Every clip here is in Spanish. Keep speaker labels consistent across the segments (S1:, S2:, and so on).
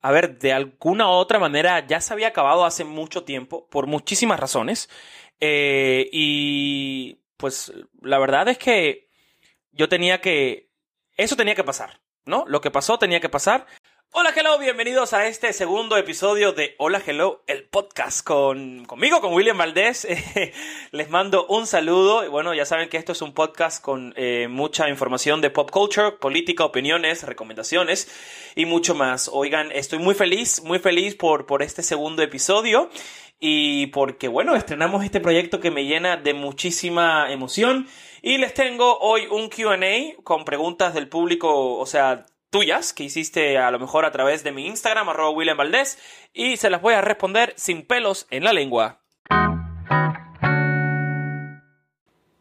S1: a ver, de alguna u otra manera ya se había acabado hace mucho tiempo, por muchísimas razones. Eh, y pues la verdad es que yo tenía que... Eso tenía que pasar, ¿no? Lo que pasó tenía que pasar. Hola, hello, bienvenidos a este segundo episodio de Hola, hello, el podcast con, conmigo, con William Valdés. Les mando un saludo. Y bueno, ya saben que esto es un podcast con eh, mucha información de pop culture, política, opiniones, recomendaciones y mucho más. Oigan, estoy muy feliz, muy feliz por, por este segundo episodio y porque, bueno, estrenamos este proyecto que me llena de muchísima emoción. Y les tengo hoy un QA con preguntas del público, o sea, tuyas que hiciste a lo mejor a través de mi Instagram, arroba William Valdés, y se las voy a responder sin pelos en la lengua.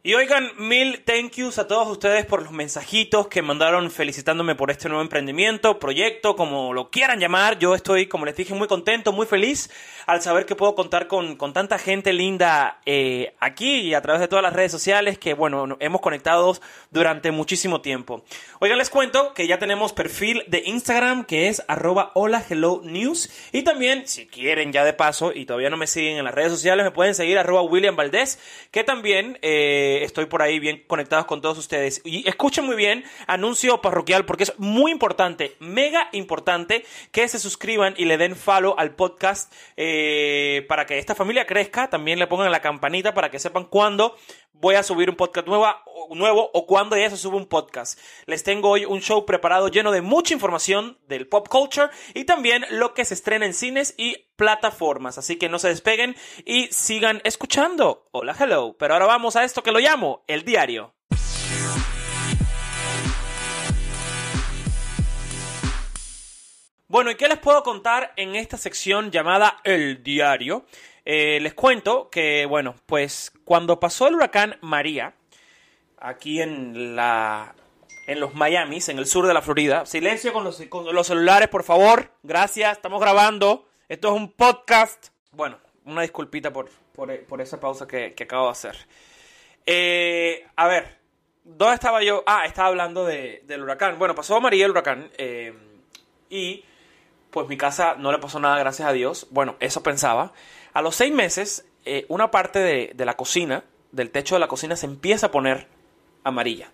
S1: Y oigan, mil thank yous a todos ustedes por los mensajitos que mandaron felicitándome por este nuevo emprendimiento, proyecto, como lo quieran llamar. Yo estoy, como les dije, muy contento, muy feliz al saber que puedo contar con, con tanta gente linda eh, aquí y a través de todas las redes sociales que, bueno, hemos conectado durante muchísimo tiempo. Oigan, les cuento que ya tenemos perfil de Instagram que es arroba hola hello news. Y también, si quieren ya de paso y todavía no me siguen en las redes sociales, me pueden seguir arroba William Valdés, que también... Eh, estoy por ahí bien conectados con todos ustedes. Y escuchen muy bien, anuncio parroquial, porque es muy importante, mega importante, que se suscriban y le den follow al podcast eh, para que esta familia crezca. También le pongan la campanita para que sepan cuándo voy a subir un podcast nueva, nuevo o cuando ya se sube un podcast. Les tengo hoy un show preparado lleno de mucha información del pop culture y también lo que se estrena en cines y plataformas. Así que no se despeguen y sigan escuchando. Hola, hello. Pero ahora vamos a esto que lo llamo el diario. Bueno, ¿y qué les puedo contar en esta sección llamada El Diario? Eh, les cuento que, bueno, pues cuando pasó el huracán María, aquí en la en los Miamis, en el sur de la Florida. Silencio con los, con los celulares, por favor. Gracias, estamos grabando. Esto es un podcast. Bueno, una disculpita por, por, esa pausa que, acabo de hacer. Eh, a ver, ¿dónde estaba yo? Ah, estaba hablando del huracán. Bueno, pasó María el huracán eh, y pues mi casa no le pasó nada, gracias a Dios. Bueno, eso pensaba. A los seis meses, eh, una parte de, la cocina, del techo de la cocina, se empieza a poner amarilla.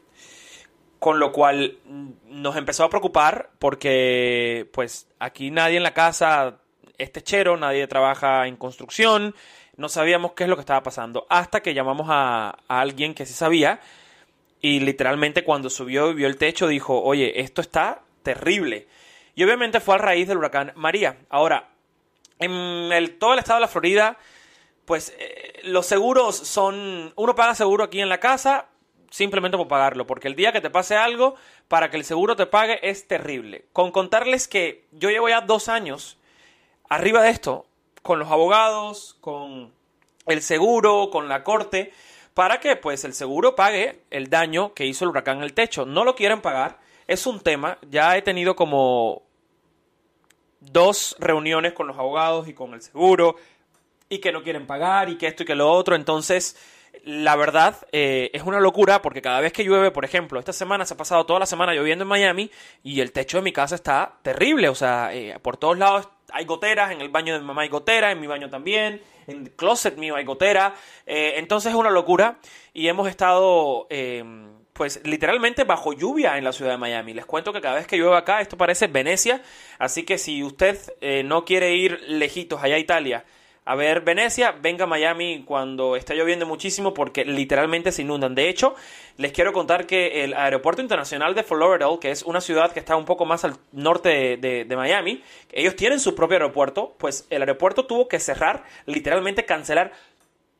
S1: Con lo cual mm, nos empezó a preocupar porque, pues, aquí nadie en la casa es techero, nadie trabaja en construcción, no sabíamos qué es lo que estaba pasando. Hasta que llamamos a, a alguien que sí sabía y literalmente cuando subió y vio el techo dijo, oye, esto está terrible. Y obviamente fue a raíz del huracán María. Ahora, en el, todo el estado de la Florida, pues eh, los seguros son, uno paga seguro aquí en la casa simplemente por pagarlo, porque el día que te pase algo, para que el seguro te pague es terrible. Con contarles que yo llevo ya dos años arriba de esto, con los abogados, con el seguro, con la corte, para que pues el seguro pague el daño que hizo el huracán en el techo. No lo quieren pagar, es un tema, ya he tenido como dos reuniones con los abogados y con el seguro y que no quieren pagar y que esto y que lo otro. Entonces, la verdad eh, es una locura porque cada vez que llueve, por ejemplo, esta semana se ha pasado toda la semana lloviendo en Miami y el techo de mi casa está terrible. O sea, eh, por todos lados hay goteras, en el baño de mamá hay gotera, en mi baño también, en el closet mío hay gotera. Eh, entonces es una locura y hemos estado pues literalmente bajo lluvia en la ciudad de Miami. Les cuento que cada vez que llueve acá esto parece Venecia, así que si usted eh, no quiere ir lejitos allá a Italia a ver Venecia, venga a Miami cuando está lloviendo muchísimo porque literalmente se inundan. De hecho, les quiero contar que el aeropuerto internacional de Lauderdale, que es una ciudad que está un poco más al norte de, de Miami, ellos tienen su propio aeropuerto, pues el aeropuerto tuvo que cerrar, literalmente cancelar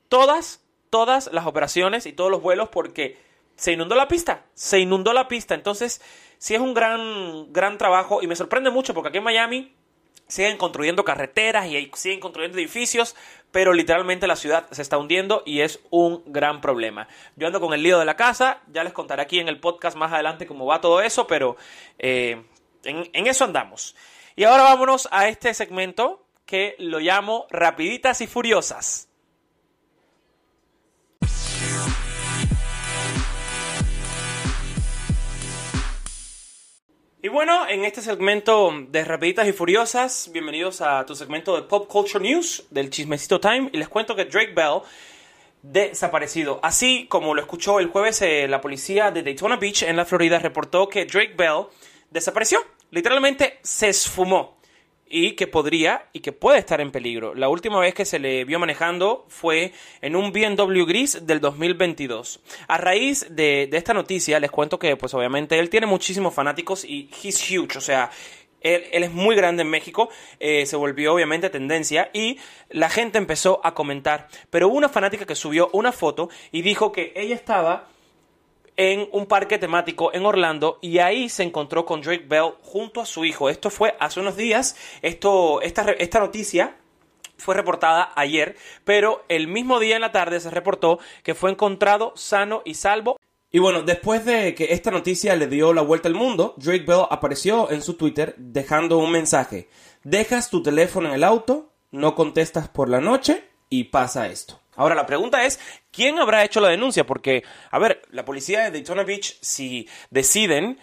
S1: todas, todas las operaciones y todos los vuelos porque se inundó la pista, se inundó la pista. Entonces, sí es un gran, gran trabajo y me sorprende mucho porque aquí en Miami siguen construyendo carreteras y siguen construyendo edificios, pero literalmente la ciudad se está hundiendo y es un gran problema. Yo ando con el lío de la casa, ya les contaré aquí en el podcast más adelante cómo va todo eso, pero eh, en, en eso andamos. Y ahora vámonos a este segmento que lo llamo Rapiditas y Furiosas. Y bueno, en este segmento de Rapiditas y Furiosas, bienvenidos a tu segmento de Pop Culture News del Chismecito Time. Y les cuento que Drake Bell desaparecido. Así como lo escuchó el jueves, eh, la policía de Daytona Beach en la Florida reportó que Drake Bell desapareció. Literalmente se esfumó y que podría y que puede estar en peligro. La última vez que se le vio manejando fue en un BMW gris del 2022. A raíz de, de esta noticia les cuento que pues obviamente él tiene muchísimos fanáticos y he's huge, o sea, él, es muy grande en México, eh, se volvió obviamente tendencia y la gente empezó a comentar. Pero hubo una fanática que subió una foto y dijo que ella estaba en un parque temático en Orlando y ahí se encontró con Drake Bell junto a su hijo. Esto fue hace unos días. Esto, esta, esta noticia fue reportada ayer, pero el mismo día en la tarde se reportó que fue encontrado sano y salvo. Y bueno, después de que esta noticia le dio la vuelta al mundo, Drake Bell apareció en su Twitter dejando un mensaje. Dejas tu teléfono en el auto, no contestas por la noche y pasa esto. Ahora, la pregunta es, ¿quién habrá hecho la denuncia? Porque, a ver, la policía de Daytona Beach, si deciden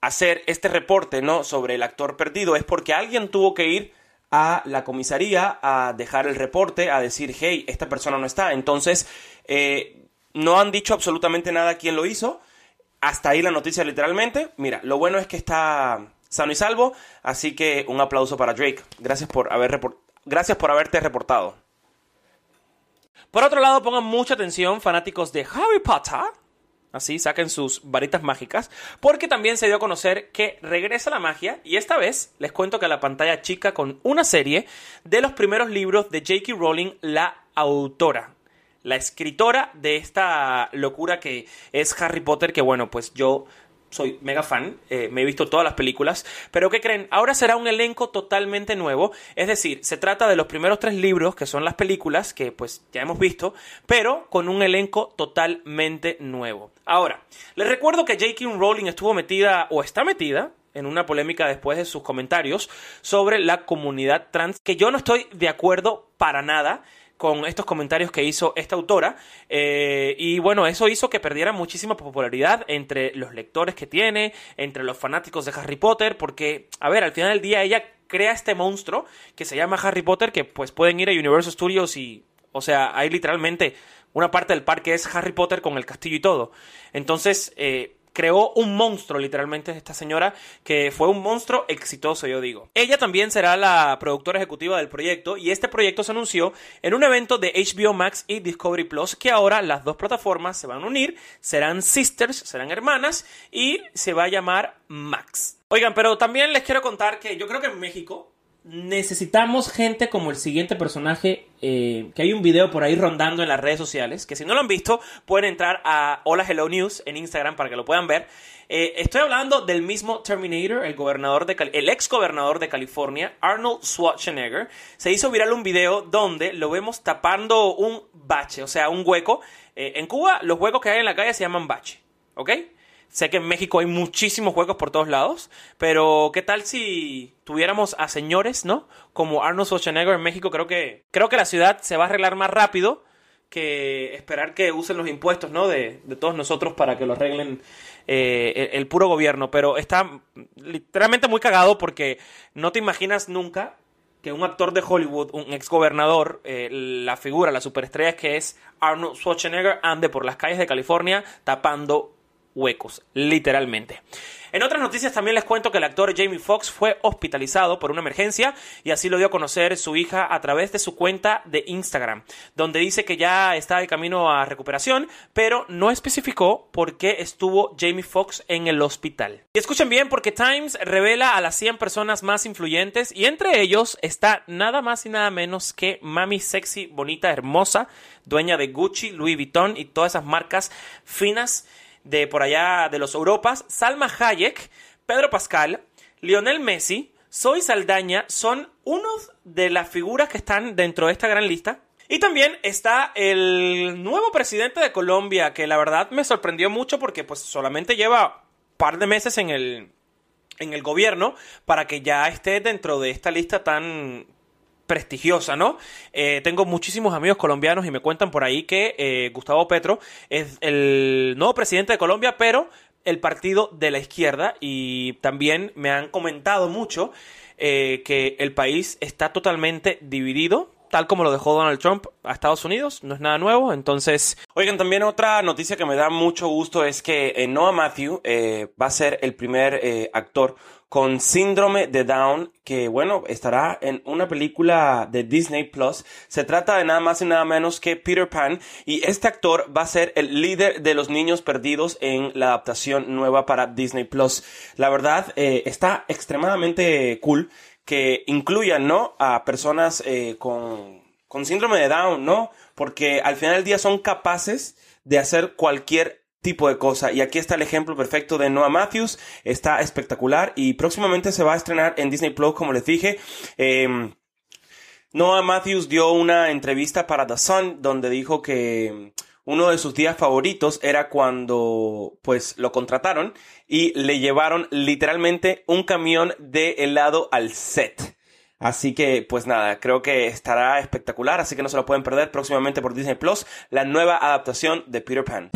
S1: hacer este reporte, ¿no? Sobre el actor perdido, es porque alguien tuvo que ir a la comisaría a dejar el reporte, a decir, hey, esta persona no está. Entonces, eh, no han dicho absolutamente nada quién lo hizo. Hasta ahí la noticia literalmente. Mira, lo bueno es que está sano y salvo, así que un aplauso para Drake. Gracias por haber gracias por haberte reportado. Por otro lado, pongan mucha atención, fanáticos de Harry Potter. Así, saquen sus varitas mágicas, porque también se dio a conocer que regresa la magia y esta vez les cuento que la pantalla chica con una serie de los primeros libros de J.K. Rowling, la autora, la escritora de esta locura que es Harry Potter, que bueno, pues yo soy mega fan, eh, me he visto todas las películas, pero ¿qué creen? Ahora será un elenco totalmente nuevo, es decir, se trata de los primeros tres libros, que son las películas, que pues ya hemos visto, pero con un elenco totalmente nuevo. Ahora, les recuerdo que J.K. Rowling estuvo metida, o está metida, en una polémica después de sus comentarios sobre la comunidad trans, que yo no estoy de acuerdo para nada con estos comentarios que hizo esta autora. Eh, y bueno, eso hizo que perdiera muchísima popularidad entre los lectores que tiene, entre los fanáticos de Harry Potter, porque, a ver, al final del día ella crea este monstruo que se llama Harry Potter, que pues pueden ir a Universal Studios y, o sea, hay literalmente una parte del parque es Harry Potter con el castillo y todo. Entonces, eh, creó un monstruo literalmente esta señora, que fue un monstruo exitoso, yo digo. Ella también será la productora ejecutiva del proyecto y este proyecto se anunció en un evento de HBO Max y Discovery Plus que ahora las dos plataformas se van a unir, serán sisters, serán hermanas y se va a llamar Max. Oigan, pero también les quiero contar que yo creo que en México necesitamos gente como el siguiente personaje, eh, que hay un video por ahí rondando en las redes sociales, que si no lo han visto, pueden entrar a Hola Hello News en Instagram para que lo puedan ver. Eh, estoy hablando del mismo Terminator, el gobernador de el ex gobernador de California, Arnold Schwarzenegger. Se hizo viral un video donde lo vemos tapando un bache, o sea, un hueco. Eh, en Cuba, los huecos que hay en la calle se llaman bache, ¿ok? Sé que en México hay muchísimos juegos por todos lados, pero ¿qué tal si tuviéramos a señores, ¿no? Como Arnold Schwarzenegger en México, creo que creo que la ciudad se va a arreglar más rápido que esperar que usen los impuestos, ¿no? De, todos nosotros para que lo arreglen eh, el, puro gobierno. Pero está literalmente muy cagado porque no te imaginas nunca que un actor de Hollywood, un exgobernador, eh, la figura, la superestrella que es Arnold Schwarzenegger, ande por las calles de California tapando huecos, literalmente. En otras noticias también les cuento que el actor Jamie Foxx fue hospitalizado por una emergencia y así lo dio a conocer su hija a través de su cuenta de Instagram, donde dice que ya está de camino a recuperación, pero no especificó por qué estuvo Jamie Foxx en el hospital. Y escuchen bien porque Times revela a las 100 personas más influyentes y entre ellos está nada más y nada menos que mami sexy, bonita, hermosa, dueña de Gucci, Louis Vuitton y todas esas marcas finas de por allá de los Europas, Salma Hayek, Pedro Pascal, Lionel Messi, Soy Saldaña son unos de las figuras que están dentro de esta gran lista. Y también está el nuevo presidente de Colombia, que la verdad me sorprendió mucho porque pues solamente lleva un par de meses en el, en el gobierno para que ya esté dentro de esta lista tan, prestigiosa, ¿no? Eh, tengo muchísimos amigos colombianos y me cuentan por ahí que eh, Gustavo Petro es el nuevo presidente de Colombia, pero el partido de la izquierda. Y también me han comentado mucho eh, que el país está totalmente dividido tal como lo dejó Donald Trump a Estados Unidos, no es nada nuevo, entonces... Oigan, también otra noticia que me da mucho gusto es que eh, Noah Matthew va a ser el primer actor con síndrome de Down que, bueno, estará en una película de Disney Plus. Se trata de nada más y nada menos que Peter Pan y este actor va a ser el líder de los niños perdidos en la adaptación nueva para Disney Plus. La verdad, está extremadamente cool que incluyan, ¿no? A personas eh, con, con síndrome de Down, ¿no? Porque al final del día son capaces de hacer cualquier tipo de cosa. Y aquí está el ejemplo perfecto de Noah Matthews. Está espectacular y próximamente se va a estrenar en Disney Plus, como les dije. Eh, Noah Matthews dio una entrevista para The Sun donde dijo que uno de sus días favoritos era cuando pues lo contrataron y le llevaron literalmente un camión de helado al set. Así que, pues nada, creo que estará espectacular, así que no se lo pueden perder próximamente por Disney Plus, la nueva adaptación de Peter Pan.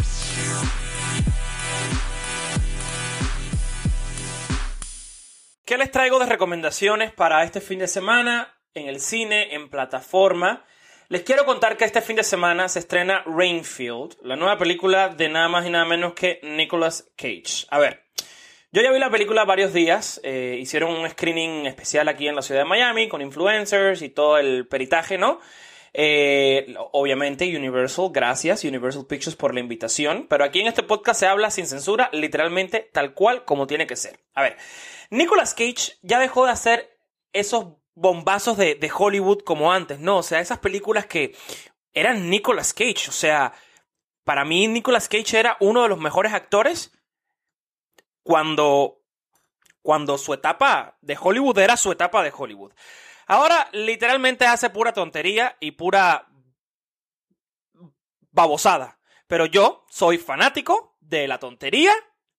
S1: ¿Qué les traigo de recomendaciones para este fin de semana en el cine, en plataforma? Les quiero contar que este fin de semana se estrena Rainfield, la nueva película de nada más y nada menos que Nicolas Cage. A ver, yo ya vi la película varios días, eh, hicieron un screening especial aquí en la ciudad de Miami con influencers y todo el peritaje, ¿no? Eh, obviamente Universal, gracias Universal Pictures por la invitación, pero aquí en este podcast se habla sin censura, literalmente tal cual como tiene que ser. A ver, Nicolas Cage ya dejó de hacer esos bombazos de, Hollywood como antes, ¿no? O sea, esas películas que eran Nicolas Cage. O sea, para mí Nicolas Cage era uno de los mejores actores cuando, cuando su etapa de Hollywood era su etapa de Hollywood. Ahora literalmente hace pura tontería y pura babosada. Pero yo soy fanático de la tontería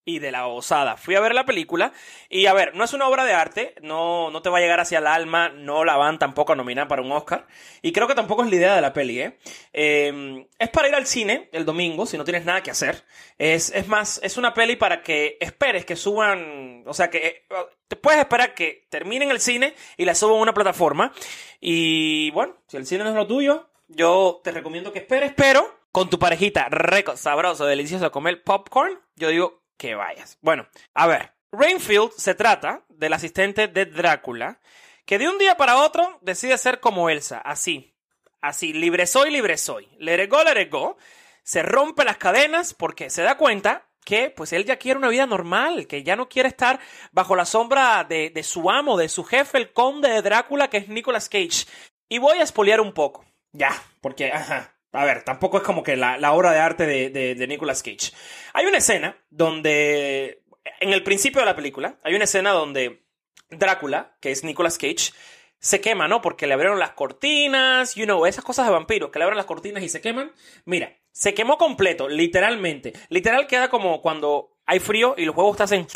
S1: y de la osada. Fui a ver la película y a ver, no es una obra de arte, no, no te va a llegar hacia el alma, no la van tampoco a nominar para un Oscar y creo que tampoco es la idea de la peli, ¿eh? Em, es para ir al cine el domingo si no tienes nada que hacer. Es, es más, es una peli para que esperes que suban, o sea que eh, te puedes esperar que terminen el cine y la suban a una plataforma y bueno, si el cine no es lo tuyo, yo te recomiendo que esperes, pero con tu parejita rico, sabroso, delicioso comer popcorn, yo digo que vayas. Bueno, a ver, Rainfield se trata del asistente de Drácula que de un día para otro decide ser como Elsa, así, así, libre soy, libre soy, le go, le go, se rompe las cadenas porque se da cuenta que pues él ya quiere una vida normal, que ya no quiere estar bajo la sombra de, su amo, de su jefe, el conde de Drácula, que es Nicolas Cage. Y voy a espoliar un poco. Ya, porque, ajá, a ver, tampoco es como que la, obra de arte de, de, Nicolas Cage. Hay una escena donde, en el principio de la película, hay una escena donde Drácula, que es Nicolas Cage, se quema, ¿no? Porque le abrieron las cortinas, you know, esas cosas de vampiros, que le abren las cortinas y se queman. Mira, se quemó completo, literalmente. Literal queda como cuando hay frío y los huevos te hacen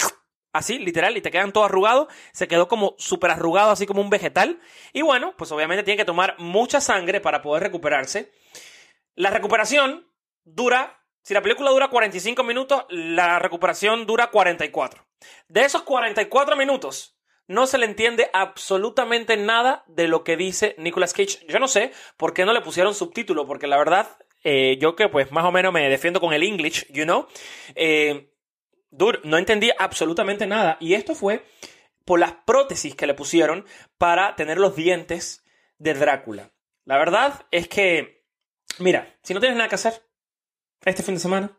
S1: así, literal, y te quedan todo arrugado. Se quedó como súper arrugado, así como un vegetal. Y bueno, pues obviamente tiene que tomar mucha sangre para poder recuperarse. La recuperación dura, si la película dura 45 minutos, la recuperación dura 44. De esos 44 minutos, no se le entiende absolutamente nada de lo que dice Nicolas Cage. Yo no sé por qué no le pusieron subtítulo, porque la verdad, eh, yo que pues más o menos me defiendo con el English, you know, eh, no entendí absolutamente nada. Y esto fue por las prótesis que le pusieron para tener los dientes de Drácula. La verdad es que Mira, si no tienes nada que hacer este fin de semana,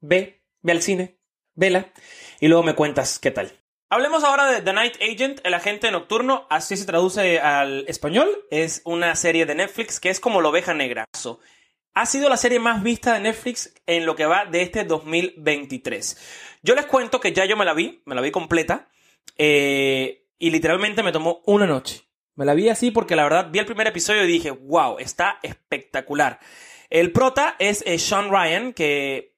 S1: ve, ve al cine, vela y luego me cuentas qué tal. Hablemos ahora de The Night Agent, el agente nocturno, así se traduce al español. Es una serie de Netflix que es como la oveja negra. Ha sido la serie más vista de Netflix en lo que va de este 2023. Yo les cuento que ya yo me la vi, me la vi completa, eh, y literalmente me tomó una noche. Me la vi así porque la verdad vi el primer episodio y dije, wow, está espectacular. El prota es eh, Sean Ryan, que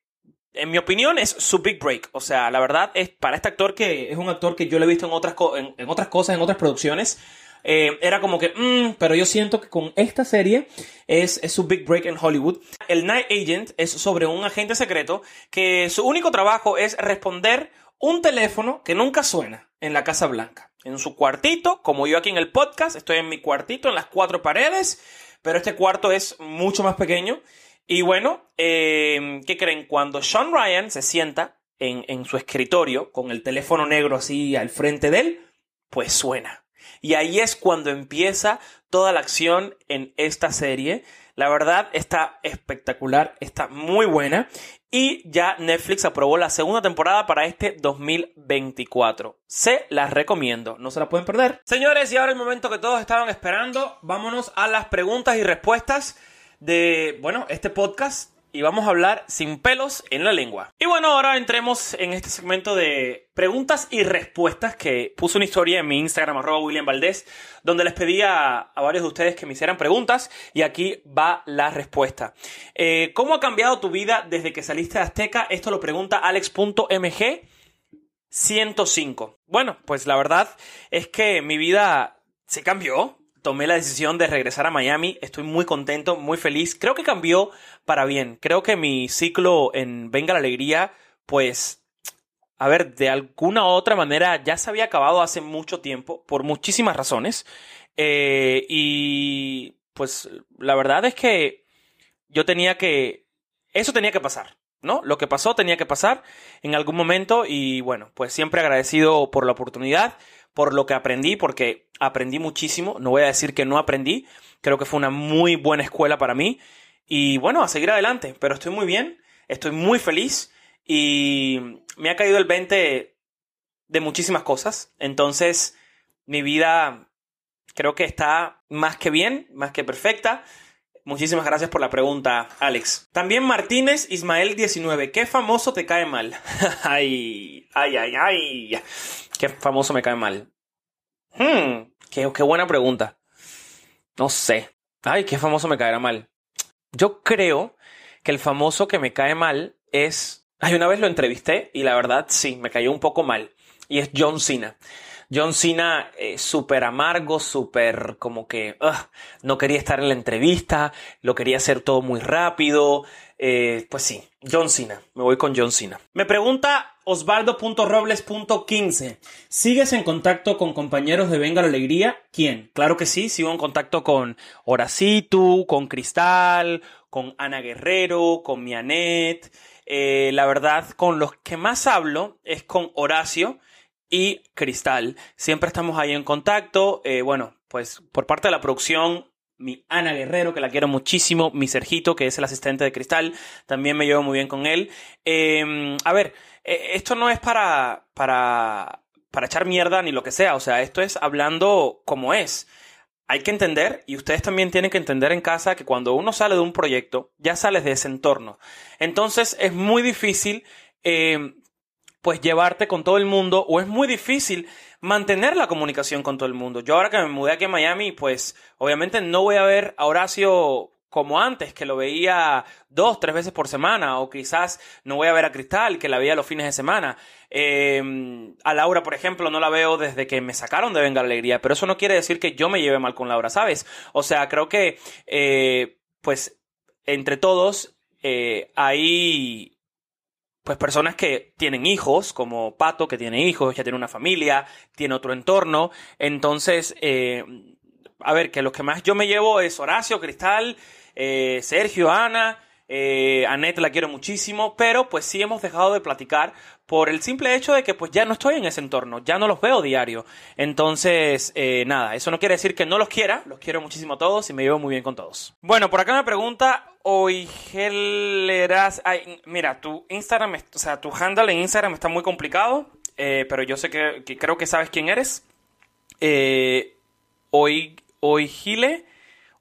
S1: en mi opinión es su big break. O sea, la verdad es para este actor que es un actor que yo lo he visto en otras, en, otras cosas, en otras producciones. eh, era como que, mm, pero yo siento que con esta serie es, es su big break en Hollywood. El Night Agent es sobre un agente secreto que su único trabajo es responder un teléfono que nunca suena en la Casa Blanca. En su cuartito, como yo aquí en el podcast, estoy en mi cuartito, en las cuatro paredes, pero este cuarto es mucho más pequeño. Y bueno, eh, ¿qué creen? Cuando Sean Ryan se sienta en, en su escritorio con el teléfono negro así al frente de él, pues suena. Y ahí es cuando empieza toda la acción en esta serie. La verdad está espectacular, está muy buena y ya Netflix aprobó la segunda temporada para este 2024. Se las recomiendo, no se la pueden perder. Señores, y ahora el momento que todos estaban esperando, vámonos a las preguntas y respuestas de, bueno, este podcast y vamos a hablar sin pelos en la lengua. Y bueno, ahora entremos en este segmento de preguntas y respuestas que puse una historia en mi Instagram, arroba William Valdés, donde les pedí a, varios de ustedes que me hicieran preguntas y aquí va la respuesta. Eh, ¿Cómo ha cambiado tu vida desde que saliste de Azteca? Esto lo pregunta alex.mg. 105. Bueno, pues la verdad es que mi vida se cambió tomé la decisión de regresar a Miami. Estoy muy contento, muy feliz. Creo que cambió para bien. Creo que mi ciclo en Venga la Alegría, pues, a ver, de alguna u otra manera ya se había acabado hace mucho tiempo, por muchísimas razones. Eh, y, pues, la verdad es que yo tenía que... Eso tenía que pasar. ¿no? Lo que pasó tenía que pasar en algún momento y bueno, pues siempre agradecido por la oportunidad por lo que aprendí, porque aprendí muchísimo. No voy a decir que no aprendí. Creo que fue una muy buena escuela para mí. Y bueno, a seguir adelante. Pero estoy muy bien, estoy muy feliz y me ha caído el 20 de muchísimas cosas. Entonces, mi vida creo que está más que bien, más que perfecta. Muchísimas gracias por la pregunta, Alex. También Martínez Ismael 19. ¿Qué famoso te cae mal? ay, ay, ay, ay. ¿Qué famoso me cae mal? Hmm, qué, qué buena pregunta. No sé. Ay, qué famoso me caerá mal. Yo creo que el famoso que me cae mal es... Ay, una vez lo entrevisté y la verdad sí, me cayó un poco mal. Y es John Cena. John Cena eh, súper amargo, súper como que no quería estar en la entrevista, lo quería hacer todo muy rápido. Eh, pues sí, John Cena, me voy con John Cena. Me pregunta osvaldo.robles.15, ¿sigues en contacto con compañeros de Venga la Alegría? ¿Quién? Claro que sí, sigo en contacto con Horacitu, con Cristal, con Ana Guerrero, con Mianet. Eh, la verdad, con los que más hablo es con Horacio y Cristal. Siempre estamos ahí en contacto. Eh, bueno, pues por parte de la producción, mi Ana Guerrero, que la quiero muchísimo, mi Sergito, que es el asistente de Cristal, también me llevo muy bien con él. Em, a ver, eh, esto no es para, para, para echar mierda ni lo que sea, o sea, esto es hablando como es. Hay que entender, y ustedes también tienen que entender en casa, que cuando uno sale de un proyecto, ya sales de ese entorno. Entonces es muy difícil em, pues llevarte con todo el mundo o es muy difícil mantener la comunicación con todo el mundo. Yo ahora que me mudé aquí a Miami, pues obviamente no voy a ver a Horacio como antes, que lo veía dos, tres veces por semana, o quizás no voy a ver a Cristal, que la veía los fines de semana. Em, a Laura, por ejemplo, no la veo desde que me sacaron de Venga Alegría, pero eso no quiere decir que yo me lleve mal con Laura, ¿sabes? O sea, creo que, eh, pues, entre todos, eh, hay pues personas que tienen hijos, como Pato, que tiene hijos, ya tiene una familia, tiene otro entorno. Entonces, eh, a ver, que los que más yo me llevo es Horacio, Cristal, eh, Sergio, Ana, eh, Annette la quiero muchísimo, pero pues sí hemos dejado de platicar por el simple hecho de que pues ya no estoy en ese entorno, ya no los veo diario. Entonces, eh, nada, eso no quiere decir que no los quiera, los quiero muchísimo a todos y me llevo muy bien con todos. Bueno, por acá me pregunta Oigeleras, ay, mira, tu Instagram, o sea, tu handle en Instagram está muy complicado, eh, pero yo sé que, creo que sabes quién eres. Eh, Oigile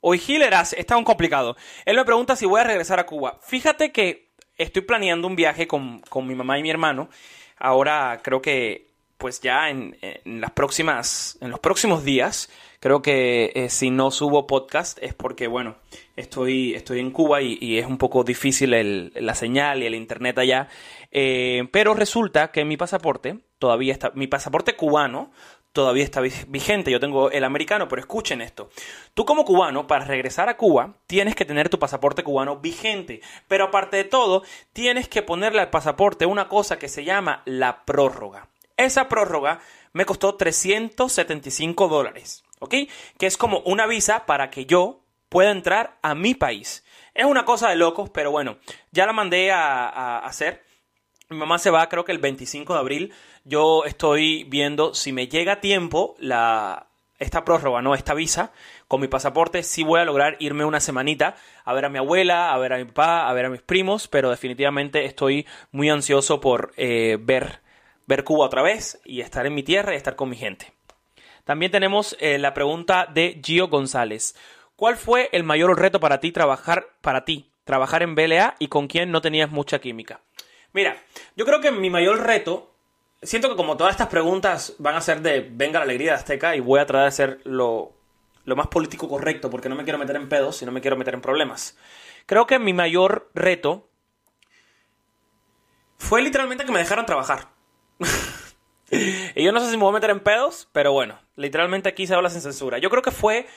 S1: Hoy Gileras está un complicado. Él me pregunta si voy a regresar a Cuba. Fíjate que estoy planeando un viaje con, mi mamá y mi hermano. Ahora creo que pues ya en, las próximas, en los próximos días, creo que eh, si no subo podcast es porque, bueno, estoy, estoy en Cuba y, es un poco difícil la señal y el internet allá. Eh, pero resulta que mi pasaporte todavía está, mi pasaporte cubano todavía está vigente. Yo tengo el americano, pero escuchen esto. Tú como cubano, para regresar a Cuba, tienes que tener tu pasaporte cubano vigente. Pero aparte de todo, tienes que ponerle al pasaporte una cosa que se llama la prórroga. Esa prórroga me costó 375 dólares, ¿ok? Que es como una visa para que yo pueda entrar a mi país. Es una cosa de locos, pero bueno, ya la mandé a, hacer. Mi mamá se va creo que el 25 de abril. Yo estoy viendo si me llega a tiempo la, esta prórroga, no esta visa, con mi pasaporte sí voy a lograr irme una semanita a ver a mi abuela, a ver a mi papá, a ver a mis primos, pero definitivamente estoy muy ansioso por eh, ver, ver Cuba otra vez y estar en mi tierra y estar con mi gente. También tenemos eh, la pregunta de Gio González. ¿Cuál fue el mayor reto para ti trabajar para ti, trabajar en BLA y con quién no tenías mucha química? Mira, yo creo que mi mayor reto, siento que como todas estas preguntas van a ser de venga la alegría de Azteca y voy a tratar de ser lo, lo más político correcto porque no me quiero meter en pedos y no me quiero meter en problemas. Creo que mi mayor reto fue literalmente que me dejaran trabajar. y yo no sé si me voy a meter en pedos, pero bueno, literalmente aquí se habla sin censura. Yo creo que fue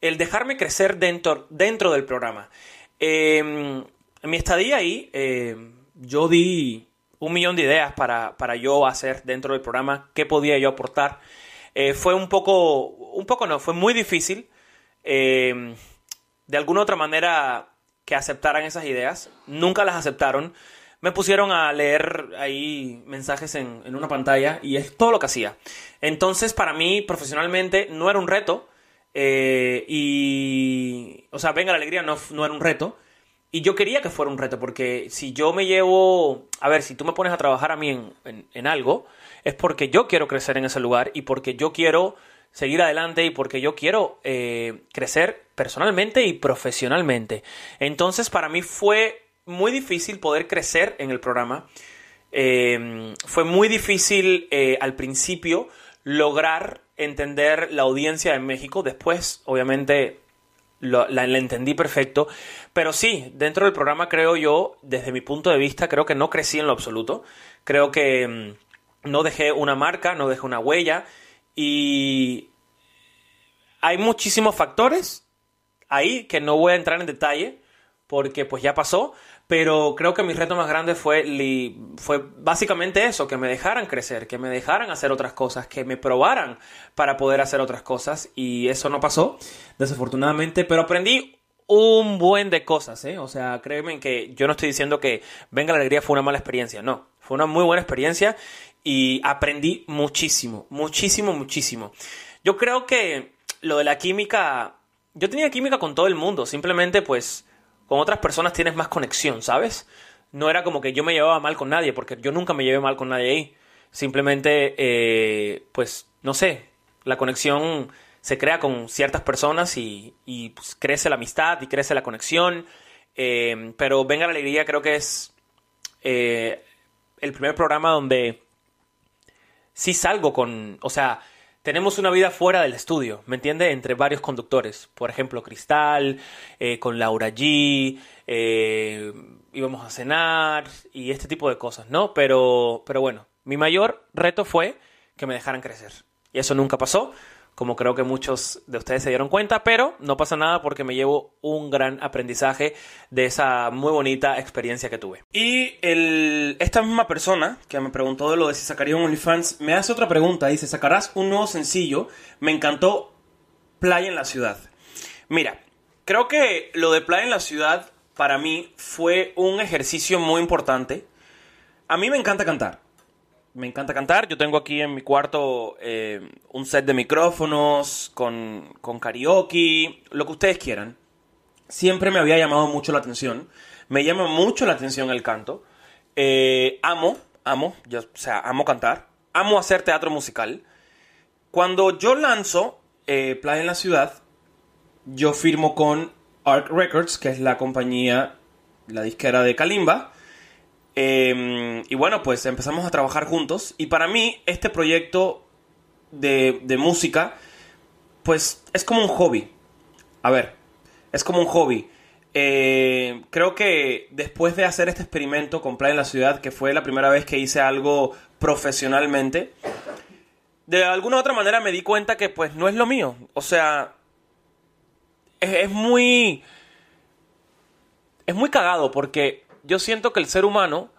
S1: el dejarme crecer dentro, dentro del programa. Em, mi estadía ahí, em, yo di un millón de ideas para, yo hacer dentro del programa, qué podía yo aportar. Eh, fue un poco, un poco no, fue muy difícil, em, de alguna otra manera, que aceptaran esas ideas. Nunca las aceptaron. Me pusieron a leer ahí mensajes en, en una pantalla y es todo lo que hacía. Entonces, para mí, profesionalmente, no era un reto, eh, y, o sea, venga la alegría no, no era un reto. Y yo quería que fuera un reto, porque si yo me llevo, a ver, si tú me pones a trabajar a mí en, en, algo, es porque yo quiero crecer en ese lugar y porque yo quiero seguir adelante y porque yo quiero eh, crecer personalmente y profesionalmente. Entonces, para mí fue muy difícil poder crecer en el programa. Eh, fue muy difícil al principio lograr entender la audiencia en México. Después, obviamente, la, entendí perfecto. Pero sí, dentro del programa creo yo, desde mi punto de vista, creo que no crecí en lo absoluto. Creo que mm, no dejé una marca, no dejé una huella. Y hay muchísimos factores ahí que no voy a entrar en detalle porque pues ya pasó. Pero creo que mi reto más grande fue, fue básicamente eso, que me dejaran crecer, que me dejaran hacer otras cosas, que me probaran para poder hacer otras cosas. Y eso no pasó, desafortunadamente, pero aprendí un buen de cosas, ¿eh? O sea, créeme que yo no estoy diciendo que Venga la Alegría fue una mala experiencia, no. Fue una muy buena experiencia y aprendí muchísimo, muchísimo, muchísimo. Yo creo que lo de la química, yo tenía química con todo el mundo, simplemente pues con otras personas tienes más conexión, ¿sabes? No era como que yo me llevaba mal con nadie, porque yo nunca me llevé mal con nadie ahí. Simplemente, eh, pues, no sé, la conexión se crea con ciertas personas y, pues, crece la amistad y crece la conexión. Eh, pero Venga la Alegría creo que es eh, el primer programa donde sí salgo con, o sea, tenemos una vida fuera del estudio, ¿me entiende? Entre varios conductores. Por ejemplo, Cristal, eh, con Laura G, eh, íbamos a cenar y este tipo de cosas, ¿no? Pero, pero bueno, mi mayor reto fue que me dejaran crecer. Y eso nunca pasó como creo que muchos de ustedes se dieron cuenta, pero no pasa nada porque me llevo un gran aprendizaje de esa muy bonita experiencia que tuve. Y esta misma persona que me preguntó de lo de si sacaría un OnlyFans, me hace otra pregunta, dice, ¿sacarás un nuevo sencillo? Me encantó Playa en la Ciudad. Mira, creo que lo de Playa en la Ciudad para mí fue un ejercicio muy importante. A mí me encanta cantar me encanta cantar. Yo tengo aquí en mi cuarto eh, un set de micrófonos con, con karaoke, lo que ustedes quieran. Siempre me había llamado mucho la atención. Me llama mucho la atención el canto. Eh, amo, amo, yo, o sea, amo cantar. Amo hacer teatro musical. Cuando yo lanzo eh, Playa en la Ciudad, yo firmo con Arc Records, que es la compañía, la disquera de Kalimba Em, y bueno, pues empezamos a trabajar juntos. Y para mí, este proyecto de, música, pues es como un hobby. A ver, es como un hobby. Eh, creo que después de hacer este experimento con Play en la Ciudad, que fue la primera vez que hice algo profesionalmente, de alguna u otra manera me di cuenta que pues no es lo mío. O sea, es, muy... Es muy cagado porque yo siento que el ser humano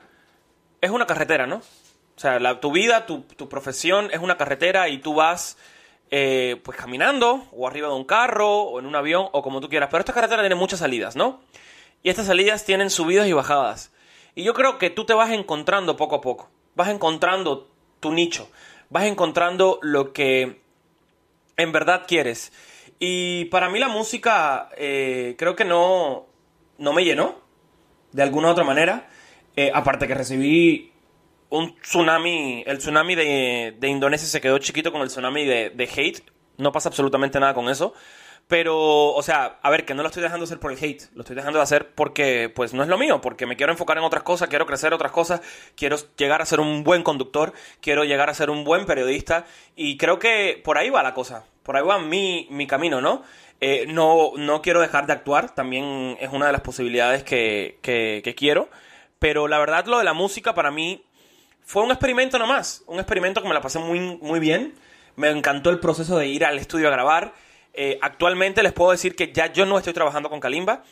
S1: es una carretera, ¿no? O sea, la, tu vida, tu, tu, profesión es una carretera y tú vas eh, pues caminando o arriba de un carro o en un avión o como tú quieras. Pero esta carretera tiene muchas salidas, ¿no? Y estas salidas tienen subidas y bajadas. Y yo creo que tú te vas encontrando poco a poco. Vas encontrando tu nicho. Vas encontrando lo que en verdad quieres. Y para mí la música eh, creo que no, no me llenó de alguna otra manera. Eh, aparte que recibí un tsunami, el tsunami de, de, Indonesia se quedó chiquito con el tsunami de, de hate. No pasa absolutamente nada con eso. Pero, o sea, a ver, que no lo estoy dejando de hacer por el hate, lo estoy dejando de hacer porque, pues, no es lo mío, porque me quiero enfocar en otras cosas, quiero crecer otras cosas, quiero llegar a ser un buen conductor, quiero llegar a ser un buen periodista, y creo que por ahí va la cosa, por ahí va mi, mi camino, ¿no? Eh, no, no quiero dejar de actuar, también es una de las posibilidades que, que, que quiero, pero la verdad lo de la música para mí fue un experimento nomás, un experimento que me la pasé muy, muy bien, me encantó el proceso de ir al estudio a grabar, eh, actualmente les puedo decir que ya yo no estoy trabajando con Kalimba.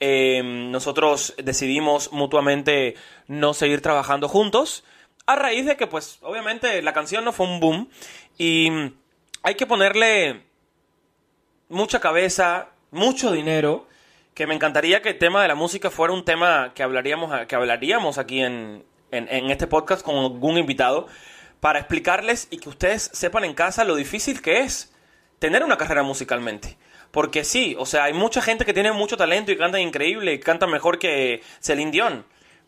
S1: Eh, nosotros decidimos mutuamente no seguir trabajando juntos. A raíz de que, pues, obviamente la canción no fue un boom. Y hay que ponerle mucha cabeza, mucho dinero. Que me encantaría que el tema de la música fuera un tema que hablaríamos, que hablaríamos aquí en, en este podcast con algún invitado. Para explicarles y que ustedes sepan en casa lo difícil que es tener una carrera musicalmente. Porque sí, o sea, hay mucha gente que tiene mucho talento y canta increíble y canta mejor que Celine Dion.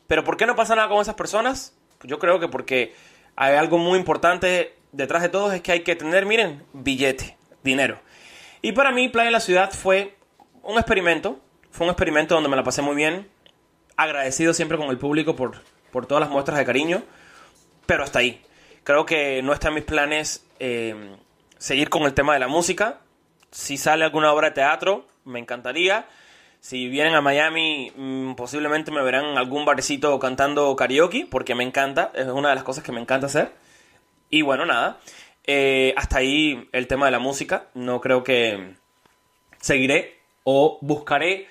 S1: Pero ¿por qué no pasa nada con esas personas? Pues yo creo que porque hay algo muy importante detrás de todo es que hay que tener, miren, billete, dinero. Y para mí, Playa en la Ciudad fue un experimento. Fue un experimento donde me la pasé muy bien. Agradecido siempre con el público por, por todas las muestras de cariño. Pero hasta ahí. Creo que no está en mis planes eh, seguir con el tema de la música. Si sale alguna obra de teatro, me encantaría. Si vienen a Miami, mm, posiblemente me verán en algún barecito cantando karaoke, porque me encanta, es una de las cosas que me encanta hacer. Y bueno, nada, eh, hasta ahí el tema de la música. No creo que seguiré o buscaré,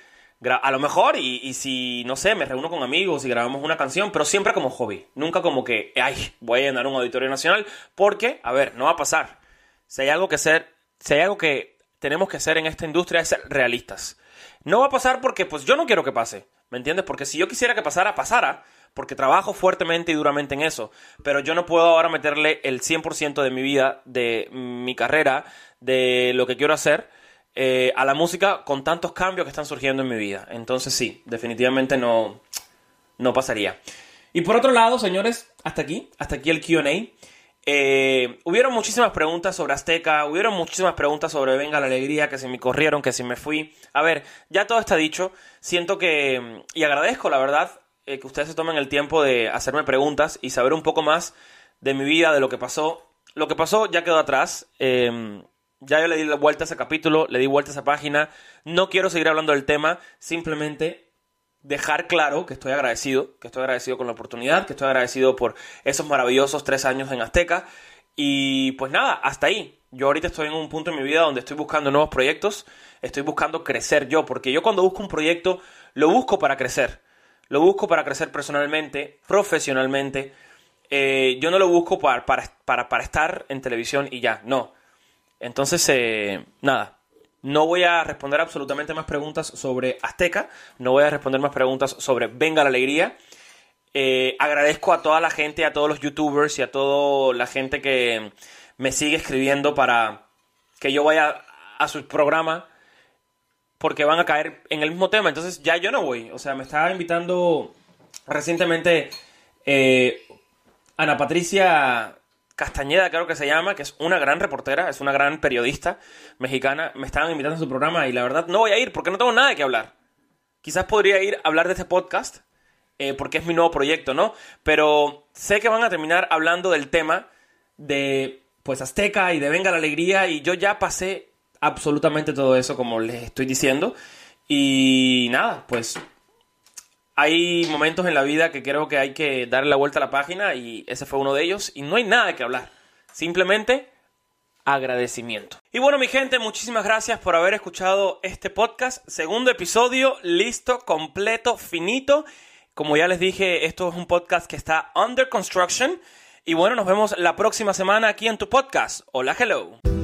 S1: a lo mejor, y, y, si, no sé, me reúno con amigos y grabamos una canción, pero siempre como hobby. Nunca como que, ay, voy a llenar un auditorio nacional, porque, a ver, no va a pasar. Si hay algo que ser, si hay algo que tenemos que hacer en esta industria es ser realistas. No va a pasar porque pues yo no quiero que pase, ¿me entiendes? Porque si yo quisiera que pasara, pasara, porque trabajo fuertemente y duramente en eso, pero yo no puedo ahora meterle el 100% de mi vida, de mi carrera, de lo que quiero hacer eh, a la música con tantos cambios que están surgiendo en mi vida. Entonces sí, definitivamente no, no pasaría. Y por otro lado, señores, hasta aquí, hasta aquí el QA. Eh, hubieron muchísimas preguntas sobre Azteca, hubieron muchísimas preguntas sobre Venga la Alegría, que si me corrieron, que si me fui. A ver, ya todo está dicho. Siento que, y agradezco la verdad, eh, que ustedes se tomen el tiempo de hacerme preguntas y saber un poco más de mi vida, de lo que pasó. Lo que pasó ya quedó atrás. Em, ya yo le di vuelta a ese capítulo, le di vuelta a esa página. No quiero seguir hablando del tema, simplemente dejar claro que estoy agradecido, que estoy agradecido con la oportunidad, que estoy agradecido por esos maravillosos tres años en Azteca. Y pues nada, hasta ahí. Yo ahorita estoy en un punto en mi vida donde estoy buscando nuevos proyectos, estoy buscando crecer yo, porque yo cuando busco un proyecto lo busco para crecer, lo busco para crecer personalmente, profesionalmente. Eh, yo no lo busco para, para, para, estar en televisión y ya, no. Entonces, eh, nada, no voy a responder absolutamente más preguntas sobre Azteca, no voy a responder más preguntas sobre Venga la Alegría. Eh, agradezco a toda la gente, a todos los youtubers y a toda la gente que me sigue escribiendo para que yo vaya a su programa porque van a caer en el mismo tema. Entonces ya yo no voy. O sea, me estaba invitando recientemente eh, Ana Patricia Castañeda, creo que se llama, que es una gran reportera, es una gran periodista mexicana. Me estaban invitando a su programa y la verdad no voy a ir porque no tengo nada de qué hablar. Quizás podría ir a hablar de este podcast eh, porque es mi nuevo proyecto, ¿no? Pero sé que van a terminar hablando del tema de pues Azteca y de Venga la Alegría y yo ya pasé absolutamente todo eso como les estoy diciendo. Y nada, pues hay momentos en la vida que creo que hay que darle la vuelta a la página y ese fue uno de ellos y no hay nada que hablar. Simplemente agradecimiento. Y bueno, mi gente, muchísimas gracias por haber escuchado este podcast. Segundo episodio, listo, completo, finito. Como ya les dije, esto es un podcast que está under construction. Y bueno, nos vemos la próxima semana aquí en tu podcast. Hola, hello.